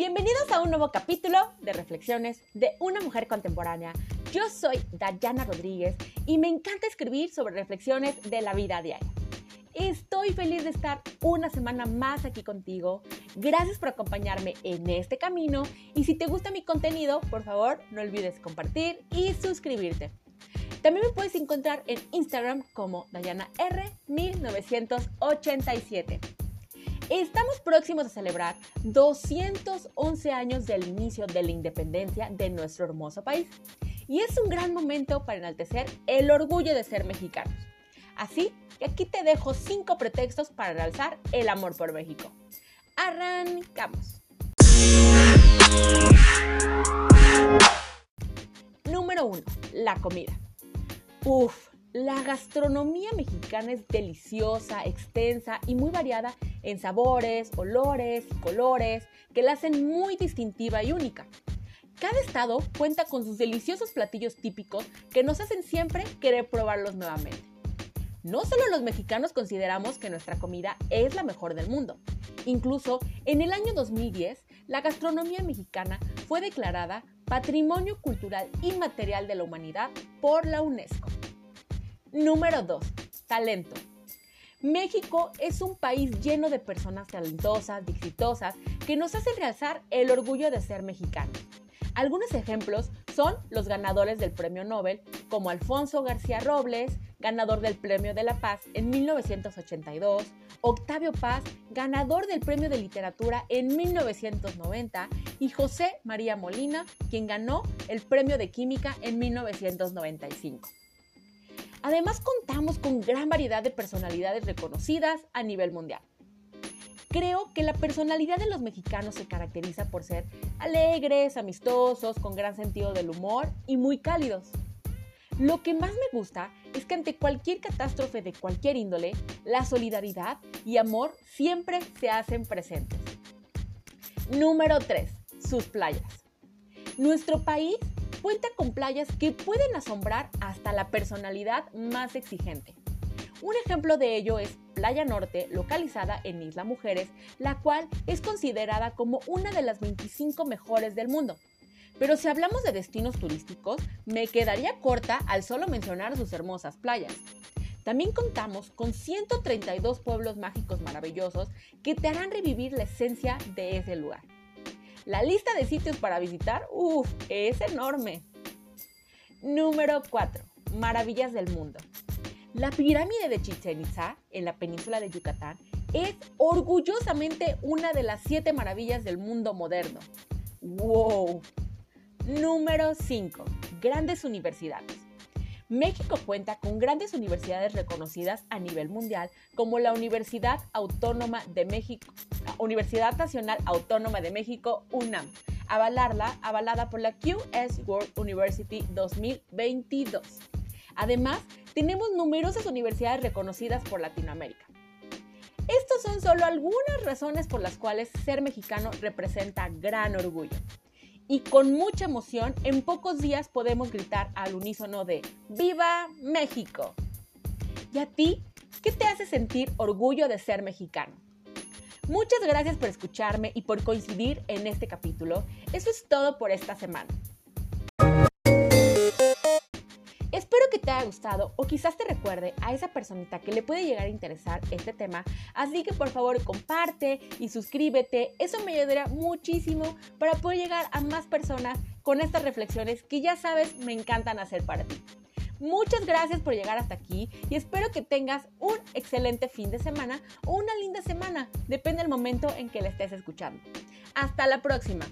Bienvenidos a un nuevo capítulo de Reflexiones de una mujer contemporánea. Yo soy Dayana Rodríguez y me encanta escribir sobre reflexiones de la vida diaria. Estoy feliz de estar una semana más aquí contigo. Gracias por acompañarme en este camino y si te gusta mi contenido, por favor, no olvides compartir y suscribirte. También me puedes encontrar en Instagram como DayanaR1987. Estamos próximos a celebrar 211 años del inicio de la independencia de nuestro hermoso país. Y es un gran momento para enaltecer el orgullo de ser mexicanos. Así que aquí te dejo 5 pretextos para realzar el amor por México. Arrancamos. Número 1. La comida. Uf, la gastronomía mexicana es deliciosa, extensa y muy variada en sabores, olores y colores que la hacen muy distintiva y única. Cada estado cuenta con sus deliciosos platillos típicos que nos hacen siempre querer probarlos nuevamente. No solo los mexicanos consideramos que nuestra comida es la mejor del mundo. Incluso en el año 2010, la gastronomía mexicana fue declarada Patrimonio Cultural Inmaterial de la Humanidad por la UNESCO. Número 2. Talento. México es un país lleno de personas talentosas, exitosas, que nos hacen realzar el orgullo de ser mexicanos. Algunos ejemplos son los ganadores del Premio Nobel, como Alfonso García Robles, ganador del Premio de la Paz en 1982, Octavio Paz, ganador del Premio de Literatura en 1990, y José María Molina, quien ganó el Premio de Química en 1995. Además contamos con gran variedad de personalidades reconocidas a nivel mundial. Creo que la personalidad de los mexicanos se caracteriza por ser alegres, amistosos, con gran sentido del humor y muy cálidos. Lo que más me gusta es que ante cualquier catástrofe de cualquier índole, la solidaridad y amor siempre se hacen presentes. Número 3. Sus playas. Nuestro país cuenta con playas que pueden asombrar hasta la personalidad más exigente. Un ejemplo de ello es Playa Norte, localizada en Isla Mujeres, la cual es considerada como una de las 25 mejores del mundo. Pero si hablamos de destinos turísticos, me quedaría corta al solo mencionar sus hermosas playas. También contamos con 132 pueblos mágicos maravillosos que te harán revivir la esencia de ese lugar. La lista de sitios para visitar, uff, es enorme. Número 4. Maravillas del mundo. La pirámide de Chichen Itza, en la península de Yucatán, es orgullosamente una de las siete maravillas del mundo moderno. ¡Wow! Número 5. Grandes universidades. México cuenta con grandes universidades reconocidas a nivel mundial como la Universidad Autónoma de México, Universidad Nacional Autónoma de México, UNAM, avalarla, avalada por la QS World University 2022. Además, tenemos numerosas universidades reconocidas por Latinoamérica. Estos son solo algunas razones por las cuales ser mexicano representa gran orgullo y con mucha emoción en pocos días podemos gritar al unísono de ¡Viva México! ¿Y a ti? ¿Qué te hace sentir orgullo de ser mexicano? Muchas gracias por escucharme y por coincidir en este capítulo. Eso es todo por esta semana. Espero que te haya gustado o quizás te recuerde a esa personita que le puede llegar a interesar este tema, así que por favor comparte y suscríbete, eso me ayudará muchísimo para poder llegar a más personas con estas reflexiones que ya sabes me encantan hacer para ti. Muchas gracias por llegar hasta aquí y espero que tengas un excelente fin de semana o una linda semana, depende del momento en que la estés escuchando. Hasta la próxima.